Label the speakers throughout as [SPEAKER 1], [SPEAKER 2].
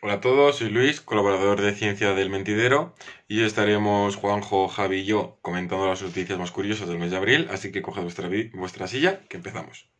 [SPEAKER 1] Hola a todos, soy Luis, colaborador de Ciencia del Mentidero, y estaremos Juanjo, Javi y yo comentando las noticias más curiosas del mes de abril, así que coged vuestra, vuestra silla, que empezamos.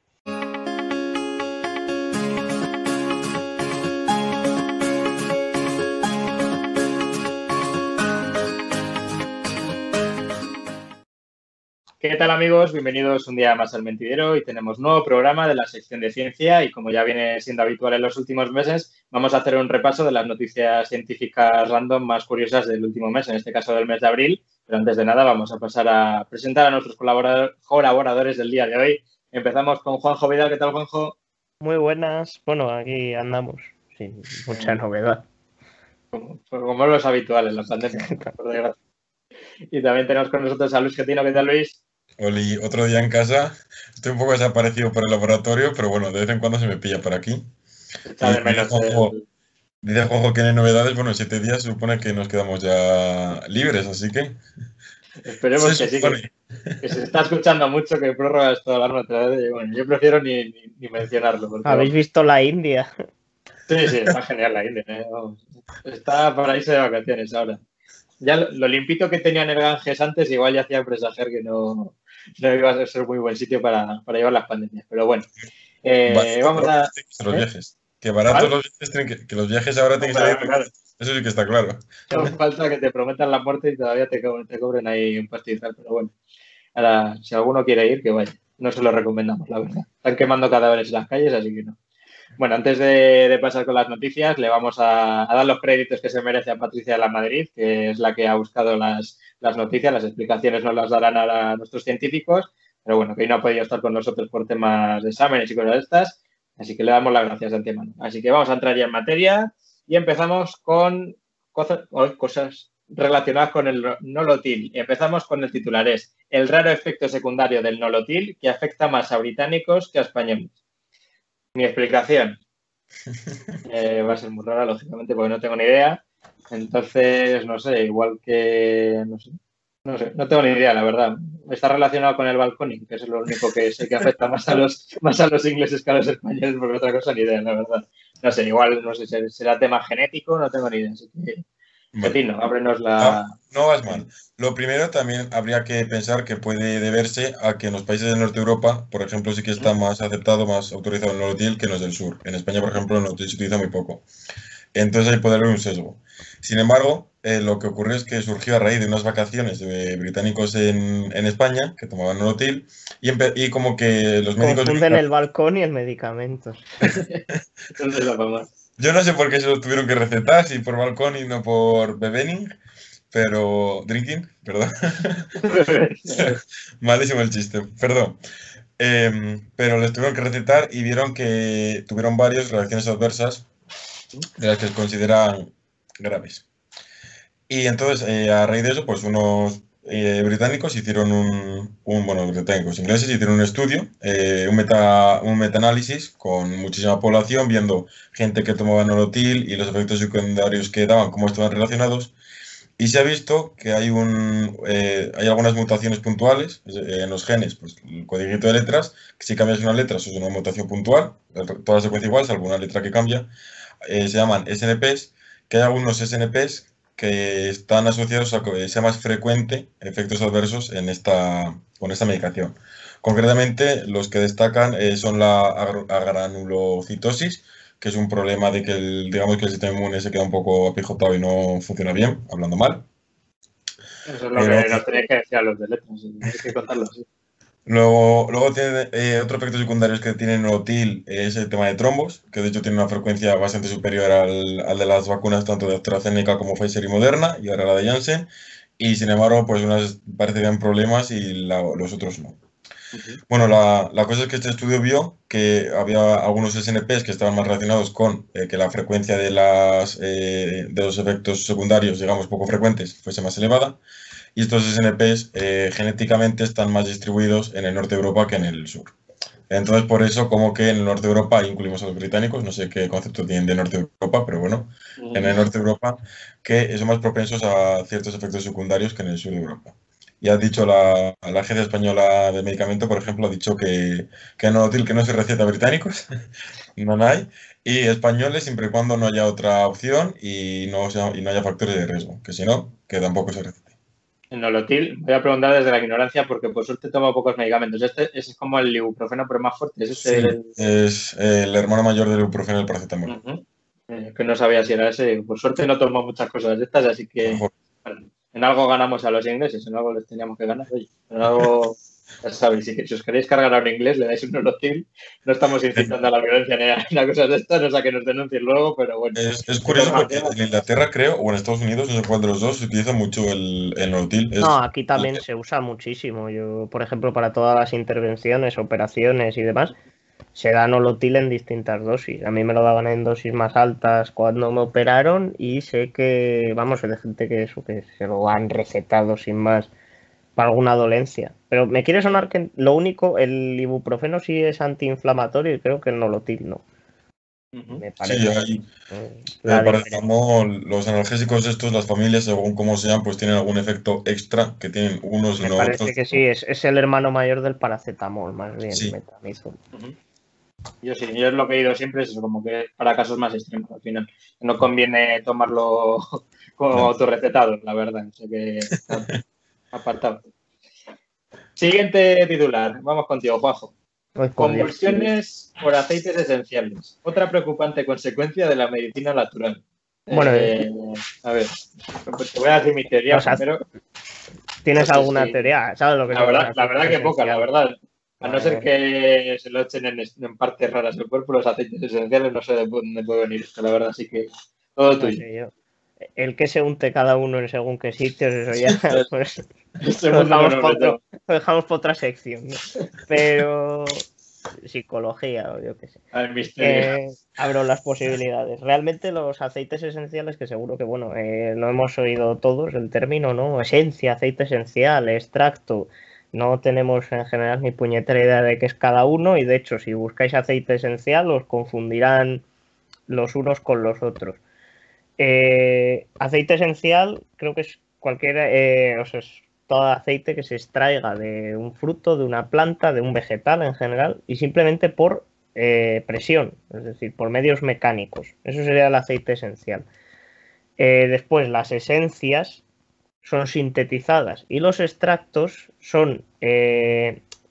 [SPEAKER 2] ¿Qué tal amigos? Bienvenidos un día más al Mentidero y tenemos nuevo programa de la sección de ciencia y como ya viene siendo habitual en los últimos meses, vamos a hacer un repaso de las noticias científicas random más curiosas del último mes, en este caso del mes de abril. Pero antes de nada vamos a pasar a presentar a nuestros colaboradores del día de hoy. Empezamos con Juanjo Vidal. ¿Qué tal, Juanjo?
[SPEAKER 3] Muy buenas. Bueno, aquí andamos sin mucha novedad.
[SPEAKER 2] Como, como los habituales, la pandemia. y también tenemos con nosotros a Luis Getino. ¿Qué tal, Luis?
[SPEAKER 1] Oli, otro día en casa. Estoy un poco desaparecido por el laboratorio, pero bueno, de vez en cuando se me pilla por aquí. Dice Juanjo que hay novedades. Bueno, en siete días se supone que nos quedamos ya libres, así que.
[SPEAKER 2] Esperemos que sí, que, se está escuchando mucho que prórroga toda la noche. Bueno, yo prefiero ni, ni, mencionarlo.
[SPEAKER 3] ¿Habéis visto la India?
[SPEAKER 2] Sí, sí, está genial la India. ¿eh? Está para irse de vacaciones ahora. Ya lo, limpito que tenía en el Ganges antes, igual ya hacía presagiar que no, no iba a ser muy buen sitio para, para llevar las pandemias. Pero bueno, eh, vamos a.
[SPEAKER 1] Los ¿eh? viajes. Que baratos los viajes tienen que, que, los viajes ahora tienen que salir. Eso sí que está claro.
[SPEAKER 2] No falta que te prometan la muerte y todavía te, te cobren ahí un pastizal, pero bueno. Ahora, si alguno quiere ir, que vaya. No se lo recomendamos, la verdad. Están quemando cadáveres en las calles, así que no. Bueno, antes de, pasar con las noticias, le vamos a, dar los créditos que se merece a Patricia de la Madrid, que es la que ha buscado las, noticias. Las explicaciones nos las darán a nuestros científicos, pero bueno, que hoy no ha podido estar con nosotros por temas de exámenes y cosas de estas, así que le damos las gracias de antemano. Así que vamos a entrar ya en materia y empezamos con cosas, cosas relacionadas con el nolotil. Empezamos con el titular, es el raro efecto secundario del nolotil que afecta más a británicos que a españoles. Mi explicación eh, va a ser muy rara, lógicamente, porque no tengo ni idea. Entonces, no sé, igual que. No sé. No sé, no tengo ni idea, la verdad. Está relacionado con el balconing, que es lo único que sé que afecta más a los, más a los ingleses que a los españoles, porque otra cosa ni idea, la verdad. No sé, igual, no sé, será tema genético, no tengo ni idea. Así que ábrenos la.
[SPEAKER 1] No, vas mal. Lo primero también habría que pensar que puede deberse a que en los países del norte de Europa, por ejemplo, sí que está más aceptado, más autorizado el nolotil que en los del sur. En España, por ejemplo, el nolotil se utiliza muy poco. Entonces ahí puede haber un sesgo. Sin embargo, eh, lo que ocurrió es que surgió a raíz de unas vacaciones de británicos en, en España que tomaban nolotil y, y como que los médicos...
[SPEAKER 3] Confunden el balcón y el medicamento.
[SPEAKER 2] Entonces la
[SPEAKER 1] yo no sé por qué se lo tuvieron que recetar, si por balcón y no por bebening, pero. Drinking, perdón. Malísimo el chiste, perdón. Em, pero les tuvieron que recetar y vieron que tuvieron varias reacciones adversas de las que consideran graves. Y entonces, eh, a raíz de eso, pues unos eh, británicos hicieron un, bueno, británicos ingleses hicieron un estudio, eh, un, meta, un metaanálisis con muchísima población, viendo gente que tomaba nolotil y los efectos secundarios que daban, cómo estaban relacionados. Y se ha visto que hay, un, eh, hay algunas mutaciones puntuales en los genes, pues el código de letras, que si cambias una letra, eso es una mutación puntual, toda la secuencia igual, salvo una letra que cambia, se llaman SNPs, que hay algunos SNPs que están asociados a que sea más frecuente efectos adversos en esta, con esta medicación. Concretamente, los que destacan eh, son la agranulocitosis, que es un problema de que el, digamos que el sistema inmune se queda un poco apijotado y no funciona bien, hablando mal.
[SPEAKER 2] Eso es lo que nos tenéis que decir a los de letras, que contarlo así.
[SPEAKER 1] Luego, luego tiene eh, otro efecto secundario que tiene Nolotil es el tema de trombos, que de hecho tiene una frecuencia bastante superior al, al, de las vacunas tanto de AstraZeneca como Pfizer y Moderna, y ahora la de Janssen. Y sin embargo, pues unas parecerían problemas y los otros no. Bueno, la, la, cosa es que este estudio vio que había algunos SNPs que estaban más relacionados con eh, que la frecuencia de, las, eh, de los efectos secundarios, digamos, poco frecuentes, fuese más elevada y estos SNPs eh, genéticamente están más distribuidos en el norte de Europa que en el sur. Entonces, por eso, como que en el norte de Europa incluimos a los británicos, no sé qué concepto tienen de norte de Europa, pero bueno, en el norte de Europa, que son más propensos a ciertos efectos secundarios que en el sur de Europa. y ha dicho la, la Agencia Española de Medicamento, por ejemplo, ha dicho que, que nolotil que no se receta a británicos, no hay, y españoles siempre y cuando no haya otra opción y no, sea, y no haya factores de riesgo, que si no, que tampoco se recete.
[SPEAKER 2] En nolotil, voy a preguntar desde la ignorancia porque por suerte tomo pocos medicamentos. Este es como el ibuprofeno, pero más fuerte. ¿Es, este
[SPEAKER 1] Sí,
[SPEAKER 2] el-
[SPEAKER 1] es el hermano mayor del ibuprofeno el paracetamol.
[SPEAKER 2] Eh, que no sabía si era ese. Por suerte no tomo muchas cosas de estas, así que bueno, en algo ganamos a los ingleses, en algo les teníamos que ganar. Oye, en algo, ya sabéis, si, si os queréis cargar a un inglés, le dais un nolotil. No estamos incitando a la violencia ni a, ni a cosas de estas, no sea que nos denuncien luego, pero bueno.
[SPEAKER 1] Es, es curioso porque en Inglaterra, creo, o en Estados Unidos, no sé cuál de los dos, se utiliza mucho el, el Nolotil. Es-
[SPEAKER 3] No, aquí también se usa muchísimo. Yo, por ejemplo, para todas las intervenciones, operaciones y demás, se da nolotil en distintas dosis. A mí me lo daban en dosis más altas cuando me operaron y sé que, vamos, hay gente que eso, que se lo han recetado sin más para alguna dolencia. Pero me quiere sonar que lo único, el ibuprofeno sí es antiinflamatorio y creo que el nolotil no.
[SPEAKER 2] Ujú.
[SPEAKER 3] Me
[SPEAKER 1] Sí,
[SPEAKER 3] parece.
[SPEAKER 1] hay
[SPEAKER 3] eh,
[SPEAKER 1] el paracetamol, los analgésicos estos, las familias, según cómo sean, pues tienen algún efecto extra que tienen unos y
[SPEAKER 3] Me
[SPEAKER 1] no
[SPEAKER 3] parece
[SPEAKER 1] otros.
[SPEAKER 3] que sí, es, es el hermano mayor del paracetamol, más bien,
[SPEAKER 1] Sí.
[SPEAKER 3] metamizol.
[SPEAKER 2] Yo sí, yo es lo que he ido siempre, es eso, como que para casos más extremos al final. No conviene tomarlo como
[SPEAKER 1] No.
[SPEAKER 2] autorrecetado, la verdad. O sea que apartado. Siguiente titular. Vamos contigo, Juanjo. Convulsiones por aceites esenciales. Otra preocupante consecuencia de la medicina natural.
[SPEAKER 3] Bueno,
[SPEAKER 2] Eh, a ver, pues te voy a decir mi teoría
[SPEAKER 3] O sea,
[SPEAKER 2] primero.
[SPEAKER 3] ¿Tienes alguna
[SPEAKER 2] sí.
[SPEAKER 3] teoría? ¿Sabes lo que
[SPEAKER 2] La verdad, la verdad que poca, la verdad. A no ser que se lo echen en, en partes raras del cuerpo, los aceites esenciales, no sé de dónde puede venir esto, la verdad, así que todo
[SPEAKER 3] No
[SPEAKER 2] tuyo.
[SPEAKER 3] El que se unte cada uno en según qué sitios, eso ya, pues
[SPEAKER 2] Este
[SPEAKER 3] lo
[SPEAKER 2] no
[SPEAKER 3] dejamos, otro- lo para otra sección. ¿no? Pero psicología o yo qué sé.
[SPEAKER 2] Al misterio.
[SPEAKER 3] Eh, abro las posibilidades. Realmente los aceites esenciales, que seguro que, bueno, eh, lo hemos oído todos, el término, ¿no? Esencia, aceite esencial, extracto. No tenemos en general ni puñetera idea de qué es cada uno y de hecho si buscáis aceite esencial os confundirán los unos con los otros. Eh, aceite esencial creo que es cualquier, eh, o sea, es todo aceite que se extraiga de un fruto, de una planta, de un vegetal en general y simplemente por eh, presión, es decir, por medios mecánicos. Eso sería el aceite esencial. Después, las esencias son sintetizadas y los extractos son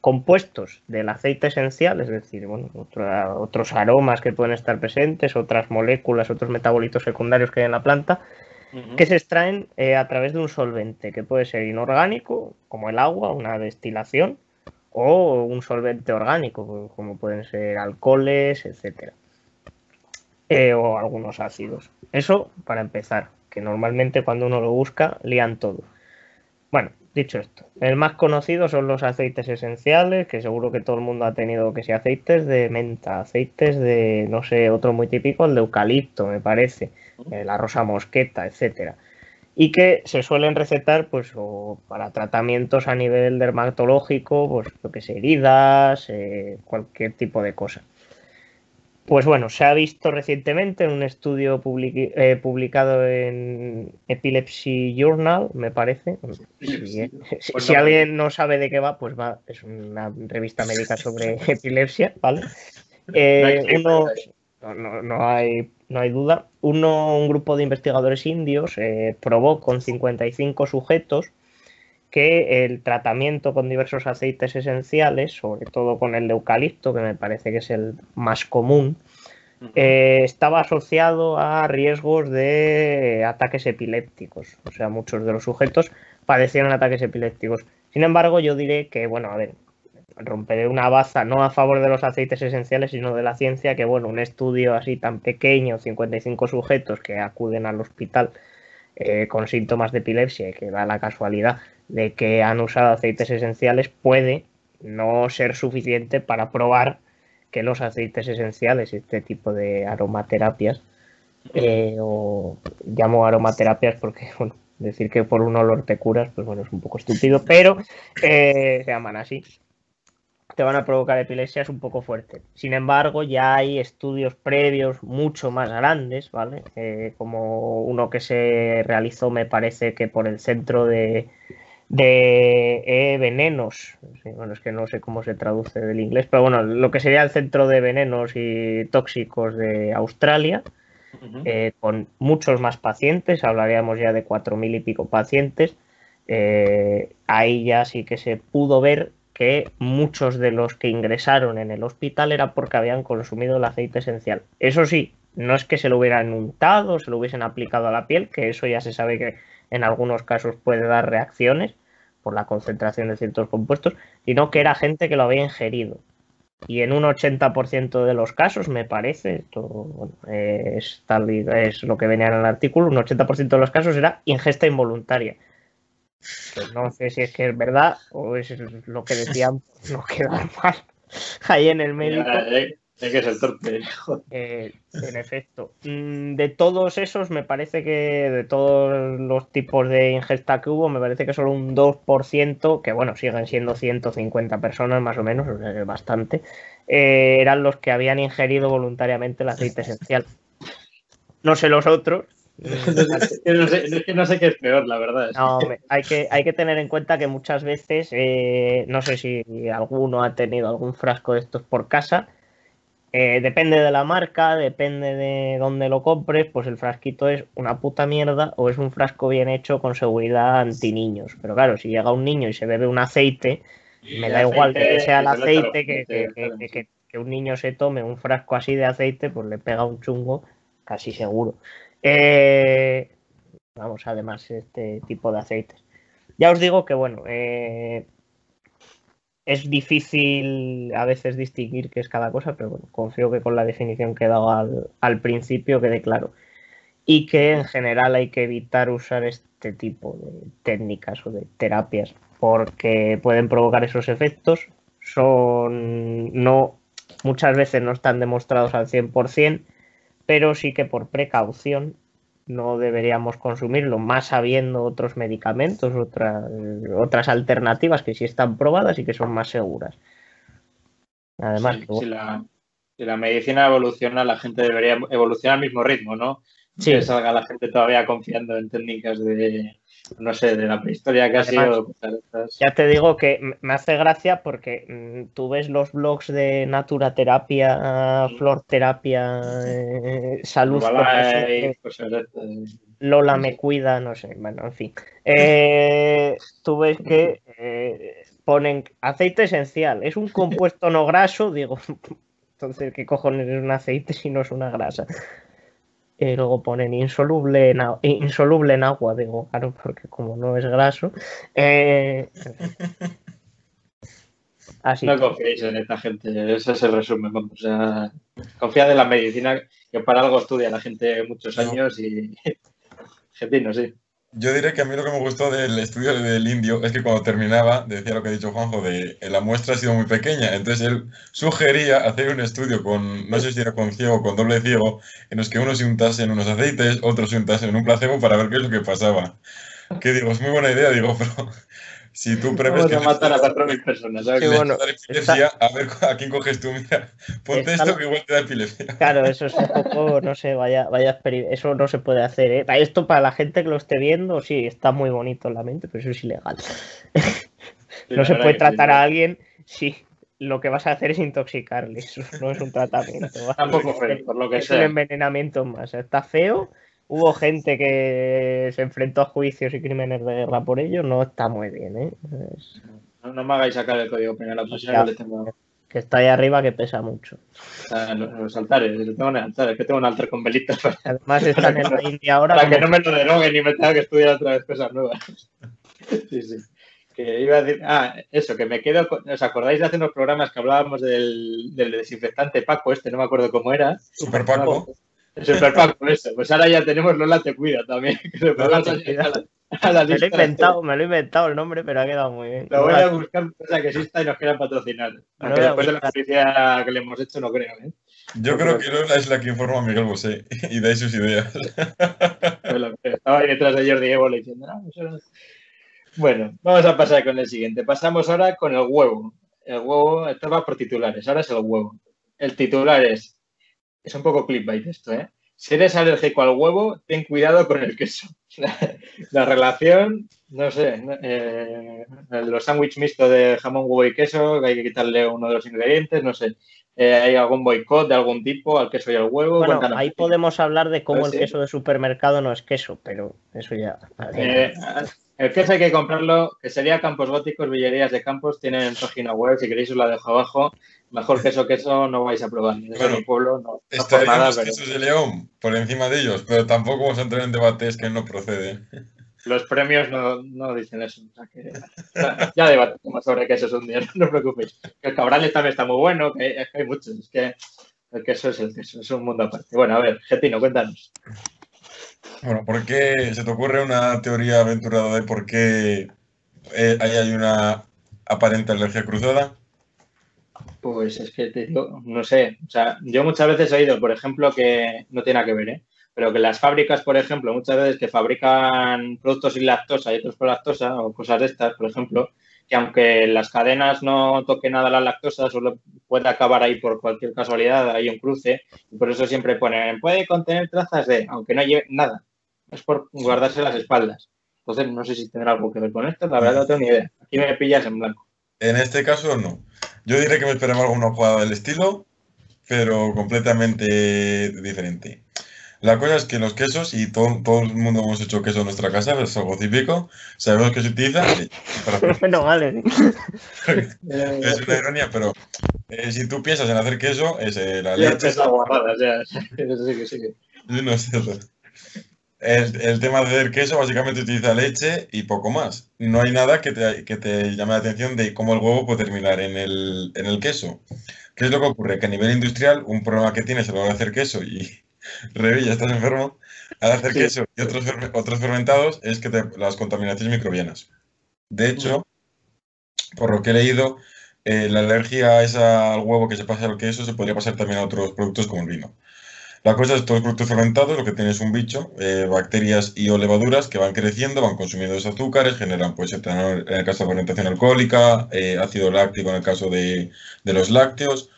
[SPEAKER 3] compuestos del aceite esencial, es decir, bueno, otra- otros aromas que pueden estar presentes, otras moléculas, otros metabolitos secundarios que hay en la planta, que se extraen eh, a través de un solvente, que puede ser inorgánico, como el agua, una destilación, o un solvente orgánico, como pueden ser alcoholes, etcétera. Eh, o algunos ácidos. Eso para empezar, que normalmente cuando uno lo busca, lían todo. Bueno, dicho esto, el más conocido son los aceites esenciales, que seguro que todo el mundo ha tenido que sea aceites de menta, aceites de, no sé, otro muy típico, el de eucalipto, me parece, eh, la rosa mosqueta, etcétera. Y que se suelen recetar, pues, o para tratamientos a nivel dermatológico, pues, lo que sé, heridas, eh, cualquier tipo de cosa. Pues bueno, se ha visto recientemente en un estudio eh, publicado en Epilepsy Journal, me parece. Si, eh, si-
[SPEAKER 2] Pues
[SPEAKER 3] si
[SPEAKER 2] no.
[SPEAKER 3] alguien no sabe de qué va, pues va, es una revista médica sobre epilepsia, ¿vale? Eh,
[SPEAKER 2] No hay clip,
[SPEAKER 3] unos-
[SPEAKER 2] ahí.
[SPEAKER 3] no, no- no hay, no hay duda. Uno, un grupo de investigadores indios eh, probó con 55 sujetos que el tratamiento con diversos aceites esenciales, sobre todo con el de eucalipto, que me parece que es el más común, eh, estaba asociado a riesgos de ataques epilépticos. O sea, muchos de los sujetos padecieron ataques epilépticos. Sin embargo, yo diré que, bueno, a ver, romperé una baza no a favor de los aceites esenciales, sino de la ciencia, que, bueno, un estudio así tan pequeño, 55 sujetos que acuden al hospital eh, con síntomas de epilepsia y que da la casualidad de que han usado aceites esenciales, puede no ser suficiente para probar que los aceites esenciales, este tipo de aromaterapias, eh, o llamo aromaterapias porque, bueno, decir que por un olor te curas, pues bueno, es un poco estúpido, pero eh, se llaman así. Te van a provocar epilepsia es un poco fuerte. Sin embargo, ya hay estudios previos mucho más grandes, ¿vale? Eh, como uno que se realizó, me parece que por el centro de, de eh, venenos, bueno, es que no sé cómo se traduce del inglés, pero bueno, lo que sería el centro de venenos y tóxicos de Australia, eh, con muchos más pacientes, hablaríamos ya de cuatro mil y pico pacientes, eh, ahí ya sí que se pudo ver que muchos de los que ingresaron en el hospital era porque habían consumido el aceite esencial. Eso sí, no es que se lo hubieran untado, se lo hubiesen aplicado a la piel, que eso ya se sabe que en algunos casos puede dar reacciones por la concentración de ciertos compuestos, sino que era gente que lo había ingerido. Y en un 80% de los casos, me parece, esto es, tal, es lo que venía en el artículo, un 80% de los casos era ingesta involuntaria. Pues no sé si es que es verdad o es lo que decían no quedar mal ahí en el médico.
[SPEAKER 2] Es que es el torpe.
[SPEAKER 3] Eh, en efecto. Mm, de todos esos, me parece que de todos los tipos de ingesta que hubo, me parece que solo un 2%, que bueno, siguen siendo 150 personas más o menos, o sea, es bastante, eh, eran los que habían ingerido voluntariamente el aceite esencial. No sé los otros,
[SPEAKER 2] es, que no sé, qué es peor, la verdad.
[SPEAKER 3] No, hay, que, hay que tener en cuenta que muchas veces, eh, no sé si alguno ha tenido algún frasco de estos por casa, eh, depende de la marca, depende de dónde lo compres, pues el frasquito es una puta mierda o es un frasco bien hecho con seguridad anti niños. Pero claro, si llega un niño y se bebe un aceite, me da igual que sea el aceite, que, que un niño se tome un frasco así de aceite, pues le pega un chungo casi seguro. Eh, vamos, además, este tipo de aceites. Ya os digo que, bueno, eh, es difícil a veces distinguir qué es cada cosa, pero bueno, confío que con la definición que he dado al, principio quede claro. Y que en general hay que evitar usar este tipo de técnicas o de terapias porque pueden provocar esos efectos. Son no muchas veces no están demostrados al 100%, pero sí que por precaución no deberíamos consumirlo, más habiendo otros medicamentos, otras, otras alternativas que sí están probadas y que son más seguras. Además,
[SPEAKER 2] si, la, la, medicina evoluciona, la gente debería evolucionar al mismo ritmo, ¿no? Sí. Que salga la gente todavía confiando en técnicas de, no sé, de la prehistoria que ha sido.
[SPEAKER 3] Ya te digo que me hace gracia porque mm, tú ves los blogs de naturaterapia, florterapia, eh, salud. Lola me cuida, no sé, bueno, en fin. Eh, tú ves que eh, ponen aceite esencial, es un compuesto no graso, digo, entonces, ¿qué cojones es un aceite si no es una grasa? Y luego ponen insoluble en, insoluble en agua, digo, claro, porque como no es graso. Eh,
[SPEAKER 2] así. No confiéis en esta gente, ese es el resumen. O sea, confiad en la medicina, que para algo estudia la gente muchos años y. Gente, no sé.
[SPEAKER 1] Yo diré que a mí lo que me gustó del estudio del indio es que cuando terminaba, decía lo que ha dicho Juanjo, de la muestra ha sido muy pequeña, entonces él sugería hacer un estudio con, no sé si era con ciego o con doble ciego, en los que unos se untasen unos aceites, otros se untasen un placebo para ver qué es lo que pasaba. Que digo, es muy buena idea, digo, pero si tú prevés
[SPEAKER 2] que. matar a 4.000 personas, ¿sabes?
[SPEAKER 3] bueno,
[SPEAKER 1] a ver a quién coges tú, mira. Ponte esto que igual te da epilepsia.
[SPEAKER 3] Claro, eso es un poco, no sé, vaya, vaya Eso no se puede hacer, ¿eh? Esto para la gente que lo esté viendo, sí, está muy bonito en la mente, pero eso es ilegal. no se puede tratar a alguien si lo que vas a hacer es intoxicarle. Eso no es un tratamiento.
[SPEAKER 2] Tampoco fue, por lo que
[SPEAKER 3] es un envenenamiento más. Está feo Hubo gente que se enfrentó a juicios y crímenes de guerra por ello, no está muy bien, ¿eh?
[SPEAKER 2] No, me hagáis sacar el código penal, a
[SPEAKER 3] que está ahí arriba que pesa mucho.
[SPEAKER 2] los, altares, tengo en altares, que tengo un altar con velitas.
[SPEAKER 3] Además están en la India ahora.
[SPEAKER 2] Para que no me lo deroguen y me tenga que estudiar otra vez cosas nuevas. sí, sí. Que iba a decir, ah, eso, que me quedo, ¿os acordáis de hace unos programas que hablábamos del, del desinfectante Paco este? No me acuerdo cómo era.
[SPEAKER 1] Super Paco.
[SPEAKER 2] Super Paco, eso. Pues ahora ya tenemos Lola Te Cuida también. me
[SPEAKER 3] lo he inventado, me lo he inventado el nombre, pero ha quedado muy bien.
[SPEAKER 2] Lo voy a buscar cosa que exista y nos quieran patrocinar. Aunque después de la noticia que le hemos hecho, no creo. ¿eh?
[SPEAKER 1] Yo creo que Lola es la que informa a Miguel Bosé y da sus ideas.
[SPEAKER 2] Estaba ahí detrás de Jordi Evo diciendo, Bueno, vamos a pasar con el siguiente. Pasamos ahora con el huevo. El huevo, esto va por titulares, ahora es el huevo. El titular es es un poco clickbait esto, ¿eh? si eres alérgico al huevo, ten cuidado con el queso. La, relación, no sé, eh, los sándwiches mixtos de jamón, huevo y queso, hay que quitarle uno de los ingredientes, no sé. Eh, ¿Hay algún boicot de algún tipo al queso y al huevo?
[SPEAKER 3] Bueno, ahí podemos hablar de cómo el queso de supermercado no es queso, pero eso ya.
[SPEAKER 2] Eh, el queso hay que comprarlo, que sería Campos Góticos, Villerías de Campos, tienen página web, si queréis os la dejo abajo. Mejor queso queso no vais a probar.
[SPEAKER 1] Bueno,
[SPEAKER 2] mi pueblo no,
[SPEAKER 1] los quesos de León por encima de ellos, pero tampoco vamos a entrar en debates que no proceden.
[SPEAKER 2] Los premios no, no dicen eso. O sea que, ya debatimos sobre quesos un día, no os preocupéis. Que el Cabrales también está muy bueno, que, hay muchos. Es que el queso es el queso, es un mundo aparte. Bueno, a ver, Getino, cuéntanos.
[SPEAKER 1] Bueno, ¿por qué se te ocurre una teoría aventurada de por qué eh, ahí hay una aparente alergia cruzada?
[SPEAKER 2] Pues es que te digo, no sé, o sea, yo muchas veces he oído, por ejemplo, que no tiene nada que ver, ¿eh? pero que las fábricas, por ejemplo, muchas veces que fabrican productos sin lactosa y otros con lactosa o cosas de estas, por ejemplo, que aunque las cadenas no toquen nada la lactosa, solo puede acabar ahí por cualquier casualidad, hay un cruce, y por eso siempre ponen, puede contener trazas de, aunque no lleve nada, es por guardarse las espaldas. Entonces, no sé si tendrá algo que ver con esto, la verdad no tengo ni idea. Aquí me pillas en blanco.
[SPEAKER 1] En este caso, no. Yo diré que me esperaba alguna jugada del estilo, pero completamente diferente. La cosa es que los quesos, y todo, todo el mundo hemos hecho queso en nuestra casa, es algo típico, sabemos que se utiliza
[SPEAKER 3] Bueno, vale.
[SPEAKER 1] es una ironía, pero eh, si tú piensas en hacer queso, es eh, la leche.
[SPEAKER 2] Es la guarrada, o sea, eso sí que sí.
[SPEAKER 1] No es cierto. El, el, tema de hacer queso básicamente utiliza leche y poco más. No hay nada que te, que te llame la atención de cómo el huevo puede terminar en el, en el queso. ¿Qué es lo que ocurre? Que a nivel industrial, un problema que tienes a la hora de hacer queso y ya estás enfermo, al hacer queso y otros, otros fermentados es que te, las contaminaciones microbianas. De hecho, por lo que he leído, eh, la alergia esa al huevo que se pasa al queso se podría pasar también a otros productos como el vino. La cosa es los productos fermentados lo que tiene es un bicho, eh, bacterias y o levaduras que van creciendo, van consumiendo esos azúcares, generan pues etanol en el caso de fermentación alcohólica, eh, ácido láctico en el caso de, los lácteos,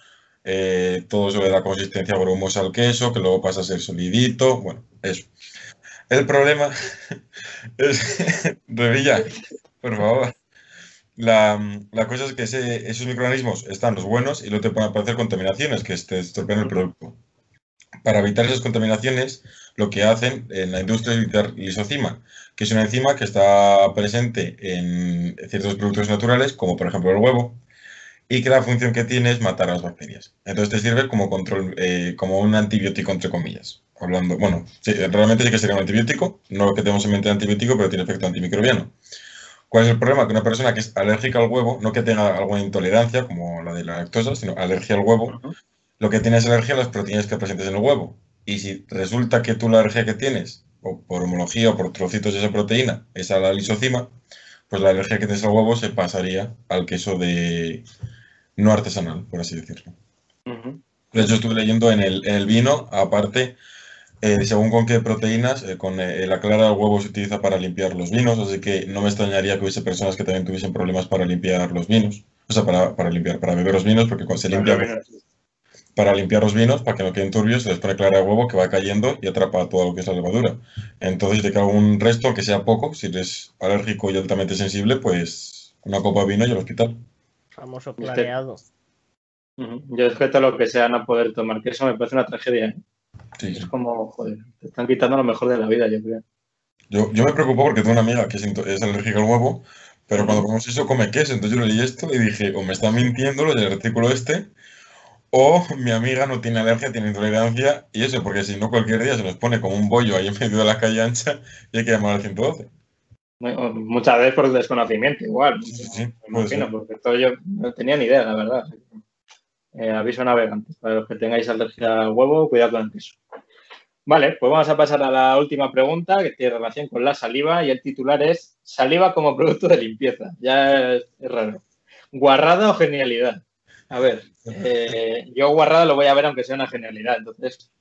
[SPEAKER 1] eh, todo eso le da consistencia brumosa al queso, que luego pasa a ser solidito, bueno, eso. El problema es, Revilla, por favor. La, cosa es que esos microorganismos están los buenos y luego te pueden aparecer contaminaciones que te estropean el producto para evitar esas contaminaciones, lo que hacen en la industria es evitar lisocima, que es una enzima que está presente en ciertos productos naturales, como por ejemplo el huevo, y que la función que tiene es matar a las bacterias. Entonces te sirve como control, eh, como un antibiótico entre comillas. Hablando, bueno, realmente sí que sería un antibiótico, no lo que tenemos en mente de antibiótico, pero tiene efecto antimicrobiano. ¿Cuál es el problema? Que una persona que es alérgica al huevo, no que tenga alguna intolerancia, como la de la lactosa, sino alergia al huevo, lo que tienes alergia a las proteínas que presentes en el huevo. Y si resulta que tú la alergia que tienes, o por homología o por trocitos de esa proteína, es a la lisocima, pues la alergia que tienes al huevo se pasaría al queso de no artesanal, por así decirlo. De hecho, estuve leyendo en el, vino, aparte, eh, según con qué proteínas, eh, con eh, la clara del huevo se utiliza para limpiar los vinos, así que no me extrañaría que hubiese personas que también tuviesen problemas para limpiar los vinos. O sea, para, limpiar, para beber los vinos, porque cuando se limpia para limpiar los vinos, para que no queden turbios, se les pone clara de huevo que va cayendo y atrapa todo lo que es la levadura. Entonces, de que un resto, que sea poco, si eres alérgico y altamente sensible, pues una copa de vino y al hospital.
[SPEAKER 3] Famoso clareado.
[SPEAKER 2] Yo es que todo lo que sea no poder tomar queso me parece una tragedia. ¿eh? Es como, joder, te están quitando lo mejor de la vida, yo creo.
[SPEAKER 1] Yo, yo me preocupo porque tengo una amiga que es, alérgica al huevo, pero cuando comemos eso come queso. Entonces yo leí esto y dije, o me está mintiendo lo del artículo este, o mi amiga no tiene alergia, tiene intolerancia y eso, porque si no cualquier día se nos pone como un bollo ahí en medio de la calle ancha y hay que llamar al 112.
[SPEAKER 2] Muchas veces por desconocimiento, igual. Sí, me imagino, porque todo yo no tenía ni idea, la verdad. Eh, aviso navegante. Para los que tengáis alergia al huevo, cuidado con el queso. Vale, pues vamos a pasar a la última pregunta que tiene relación con la saliva y el titular es saliva como producto de limpieza. Ya es raro. ¿Guarrada o genialidad? A ver, eh, yo guarrada lo voy a ver aunque sea una genialidad, entonces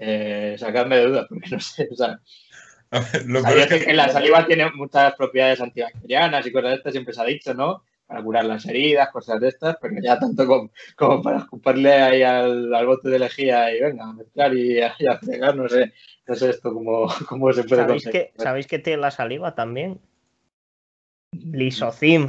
[SPEAKER 2] eh, sacadme de dudas, porque no sé, o sea, que... la saliva tiene muchas propiedades antibacterianas y cosas de estas, siempre se ha dicho, ¿no? para curar las heridas, cosas de estas, pero ya tanto como, como para escuparle ahí al, al, bote de lejía y venga, a mezclar y a, y a fregar, no sé, no sé esto cómo, cómo se puede
[SPEAKER 3] ¿Sabéis
[SPEAKER 2] conseguir.
[SPEAKER 3] que, ¿Sabéis que tiene la saliva también? Lisocim.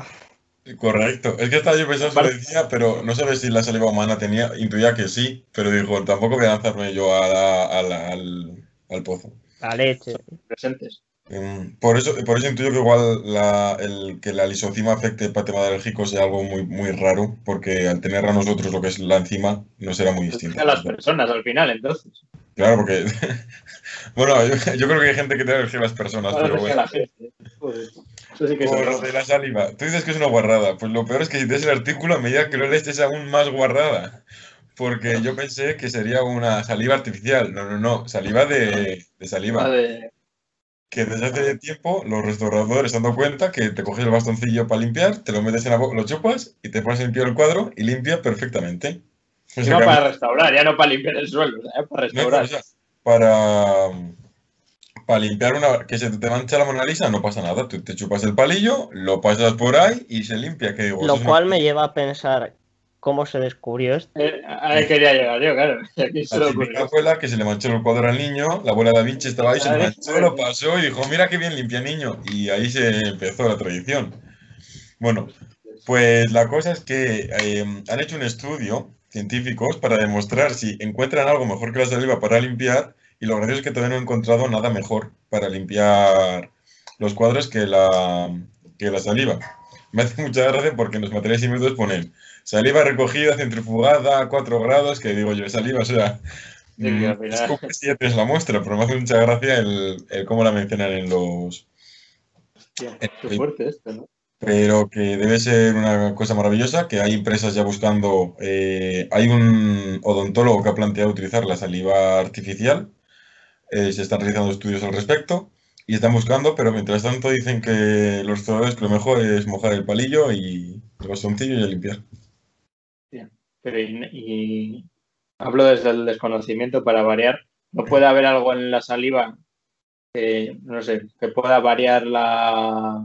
[SPEAKER 1] Correcto. Es que estaba yo pensando, lo decía, pero no sabes si la saliva humana tenía, intuía que sí, pero dijo, tampoco voy a lanzarme yo a la- a la- al, al pozo.
[SPEAKER 3] La leche.
[SPEAKER 2] Presentes.
[SPEAKER 1] Em, Por eso, por eso intuyo que igual la, el, que la lisocima afecte para tema alérgico sea algo muy, muy raro, porque al tener a nosotros lo que es la enzima, no será muy distinto.
[SPEAKER 2] A las personas al final, entonces.
[SPEAKER 1] Claro, porque. bueno, yo, yo creo que hay gente que tiene alergia a las personas, pero bueno.
[SPEAKER 2] la gente. Joder. Eso sí que
[SPEAKER 1] Por de la saliva. Tú dices que es una guarrada. Pues lo peor es que si tienes el artículo, a medida que lo lees, es aún más guarrada. Porque yo pensé que sería una saliva artificial. No, no, no. Saliva de, de saliva.
[SPEAKER 2] de-
[SPEAKER 1] Que desde hace tiempo los restauradores se han dado cuenta que te coges el bastoncillo para limpiar, te lo metes en la boca, lo chupas y te pones a limpiar el cuadro y limpia perfectamente.
[SPEAKER 2] No para restaurar, ya no para limpiar el suelo, para
[SPEAKER 1] no,
[SPEAKER 2] restaurar.
[SPEAKER 1] o sea, para, para limpiar una que se te mancha la Mona Lisa no pasa nada. Tú te chupas el palillo, lo pasas por ahí y se limpia. Que digo, eso
[SPEAKER 3] Lo cual me lleva a pensar cómo se descubrió esto.
[SPEAKER 2] Eh, ahí quería llegar yo, claro. Aquí se
[SPEAKER 1] La fue la que se le manchó el cuadro al niño, la abuela Da Vinci estaba ahí, se le manchó, lo pasó y dijo, mira qué bien limpia niño. Y ahí se empezó la tradición. Bueno, pues la cosa es que eh, han hecho un estudio científicos para demostrar si encuentran algo mejor que la saliva para limpiar y lo gracioso es que todavía no han encontrado nada mejor para limpiar los cuadros que la, que la saliva. Me hace mucha gracia porque en los materiales químicos ponen saliva recogida, centrifugada a 4 grados, que digo yo, saliva, o sea,
[SPEAKER 2] Sí, que
[SPEAKER 1] mm, escupes y ya tienes la muestra, pero me hace mucha gracia el, el cómo la mencionan en los,
[SPEAKER 2] Hostia, Qué fuerte esto, ¿no?
[SPEAKER 1] pero que debe ser una cosa maravillosa, que hay empresas ya buscando, eh, hay un odontólogo que ha planteado utilizar la saliva artificial, eh, se están realizando estudios al respecto y están buscando, pero mientras tanto dicen que los restauradores que lo mejor es mojar el palillo y el bastoncillo y a limpiar.
[SPEAKER 2] Pero y, y hablo desde el desconocimiento para variar. ¿No puede haber algo en la saliva que, no sé, que pueda variar la,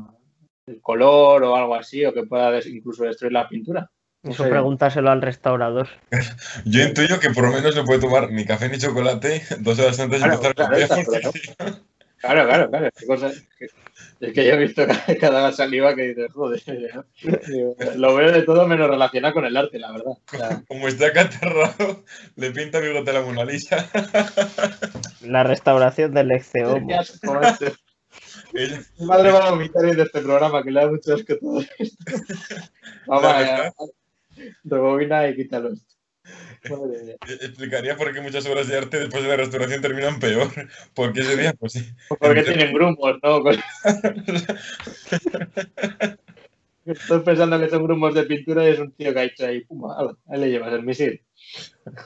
[SPEAKER 2] el color o algo así, o que pueda des- incluso destruir la pintura?
[SPEAKER 3] Eso
[SPEAKER 2] sé.
[SPEAKER 3] pregúntaselo al restaurador.
[SPEAKER 1] Yo intuyo que por lo menos no puede tomar ni café ni chocolate dos horas antes de empezar
[SPEAKER 2] claro, claro. Claro, claro, claro. es que yo he visto cada, saliva que dices, joder, lo veo de todo menos relacionado con el arte, la verdad. O sea,
[SPEAKER 1] como está acatarrado, le pinta bigote a la Mona Lisa.
[SPEAKER 3] La restauración del.
[SPEAKER 1] Ella-
[SPEAKER 2] Mi madre va a vomitar de este programa, que le da mucho asco todo esto. Vamos, rebobina y quítalo esto.
[SPEAKER 1] Explicaría por qué muchas obras de arte después de la restauración terminan peor. Porque ese día, pues sí.
[SPEAKER 2] Porque tienen grumos, ¿no? Estoy pensando que son grumos de pintura y es un tío que ha hecho ahí, puma, ahí le llevas el misil.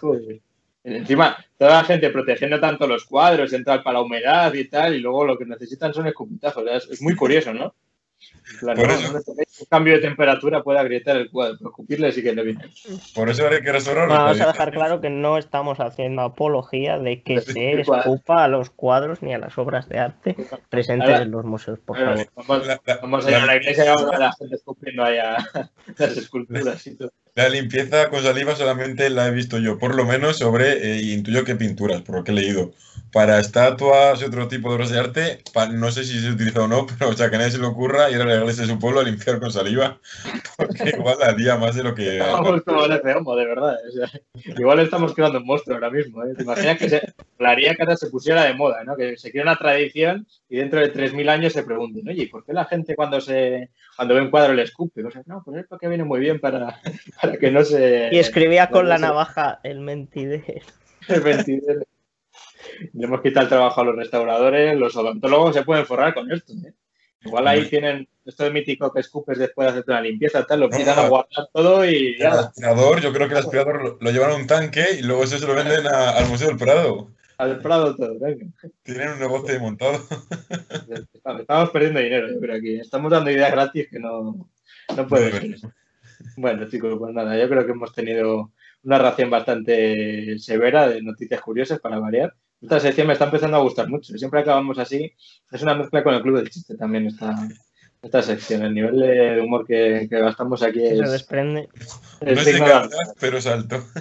[SPEAKER 2] Joder. Encima, toda la gente protegiendo tanto los cuadros, entrar para la humedad y tal, y luego lo que necesitan son escupitazos. Es, es muy curioso, ¿no? Plan,
[SPEAKER 1] Por
[SPEAKER 2] no,
[SPEAKER 1] eso-
[SPEAKER 2] no un cambio de temperatura puede agrietar el cuadro, pero escupirle sí que le viene.
[SPEAKER 1] Por eso hay que.
[SPEAKER 3] Bueno, vamos a dejar claro que no estamos haciendo apología de que se escupa a los cuadros ni a las obras de arte presentes
[SPEAKER 2] Ahora-
[SPEAKER 3] en los museos, por
[SPEAKER 2] Bueno,
[SPEAKER 3] favor.
[SPEAKER 2] vamos, vamos a ir a la
[SPEAKER 1] la-
[SPEAKER 2] iglesia y vamos a ver a la gente escupiendo ahí a las esculturas y todo.
[SPEAKER 1] La limpieza con saliva solamente la he visto yo, por lo menos sobre, eh, intuyo que pinturas, por lo que he leído. Para estatuas y otro tipo de obras de arte, pa- no sé si se utiliza o no, pero o sea, que a nadie se le ocurra ir a la iglesia de su pueblo a limpiar con saliva, porque igual haría más de lo que...
[SPEAKER 2] Estamos como el homo, de verdad. o sea, igual estamos creando un monstruo ahora mismo. ¿eh? ¿Te imaginas que se, haría que ahora se pusiera de moda, ¿no? que se crea una tradición y dentro de 3.000 años se pregunten, oye, ¿y por qué la gente cuando se cuando ve un cuadro le escupe? O sea, no, pues es porque viene muy bien para, para que no se...
[SPEAKER 3] Y escribía con la
[SPEAKER 2] se-
[SPEAKER 3] navaja el mentidez.
[SPEAKER 2] el mentidero. Le hemos quitado el trabajo a los restauradores, los odontólogos se pueden forrar con esto. ¿eh? Igual ahí
[SPEAKER 1] Hombre.
[SPEAKER 2] tienen esto de mítico que escupes después de hacerte una limpieza, tal, lo empiezan a
[SPEAKER 1] no.
[SPEAKER 2] guardar todo y
[SPEAKER 1] El
[SPEAKER 2] ya.
[SPEAKER 1] aspirador, yo creo que el aspirador lo, lo llevan a un tanque y luego eso se lo venden a- al Museo del Prado.
[SPEAKER 2] Al Prado todo, venga.
[SPEAKER 1] Tienen un negocio montado.
[SPEAKER 2] Estamos perdiendo dinero, yo creo aquí. Estamos dando ideas gratis que no, no puede ser. Bueno, chicos, pues nada, yo creo que hemos tenido una ración bastante severa de noticias curiosas para variar. Esta sección me está empezando a gustar mucho. Siempre acabamos así. Es una mezcla con el club del chiste también esta, esta sección, el nivel de humor que, que gastamos aquí
[SPEAKER 3] Se
[SPEAKER 2] es,
[SPEAKER 3] desprende.
[SPEAKER 1] No
[SPEAKER 2] es
[SPEAKER 1] calidad, pero es alto.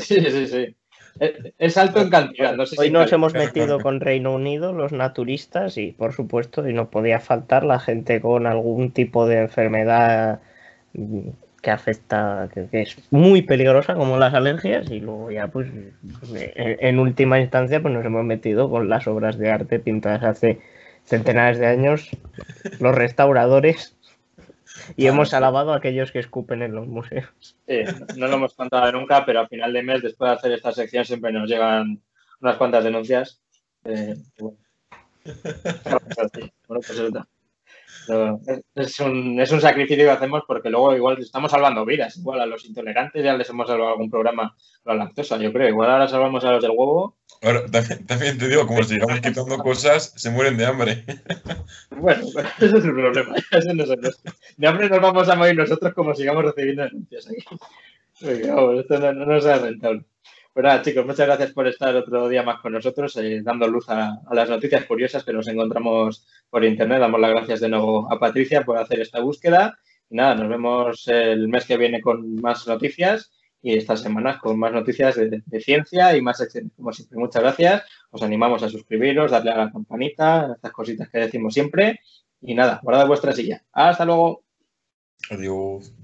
[SPEAKER 2] Sí, sí, sí. Es, es alto en cantidad. No sé
[SPEAKER 3] Hoy nos hemos metido con Reino Unido, los naturistas, y por supuesto, y no podía faltar la gente con algún tipo de enfermedad que afecta, que, que es muy peligrosa, como las alergias, y luego ya, pues, en, en última instancia, pues nos hemos metido con las obras de arte pintadas hace centenares de años, los restauradores, y
[SPEAKER 1] Ah,
[SPEAKER 3] hemos
[SPEAKER 1] sí.
[SPEAKER 3] alabado a aquellos que escupen en los museos.
[SPEAKER 2] Sí, no lo hemos contado nunca, pero a final de mes, después de hacer esta sección, siempre nos llegan unas cuantas denuncias. Eh, bueno. Bueno, pues eso está. Pero es- es, un, es un sacrificio que hacemos porque luego igual estamos salvando vidas. Igual a los intolerantes ya les hemos salvado algún programa la lactosa, yo creo. Igual ahora salvamos a los del huevo.
[SPEAKER 1] Ahora, también, también te digo, como sigamos quitando cosas, se mueren de hambre.
[SPEAKER 2] Bueno, ese es el problema. Ese no es el. De hambre nos vamos a morir nosotros como sigamos recibiendo denuncias aquí. Vamos, esto no, no nos es rentable. Pues chicos, muchas gracias por estar otro día más con nosotros, eh, dando luz a, las noticias curiosas que nos encontramos por internet. Damos las gracias de nuevo a Patricia por hacer esta búsqueda. Y nada, nos vemos el mes que viene con más noticias y estas semanas con más noticias de, de ciencia y más secciones. Como siempre, muchas gracias. Os animamos a suscribiros, darle a la campanita, estas cositas que decimos siempre. Y nada, guardad vuestra silla. Hasta luego.
[SPEAKER 1] Adiós.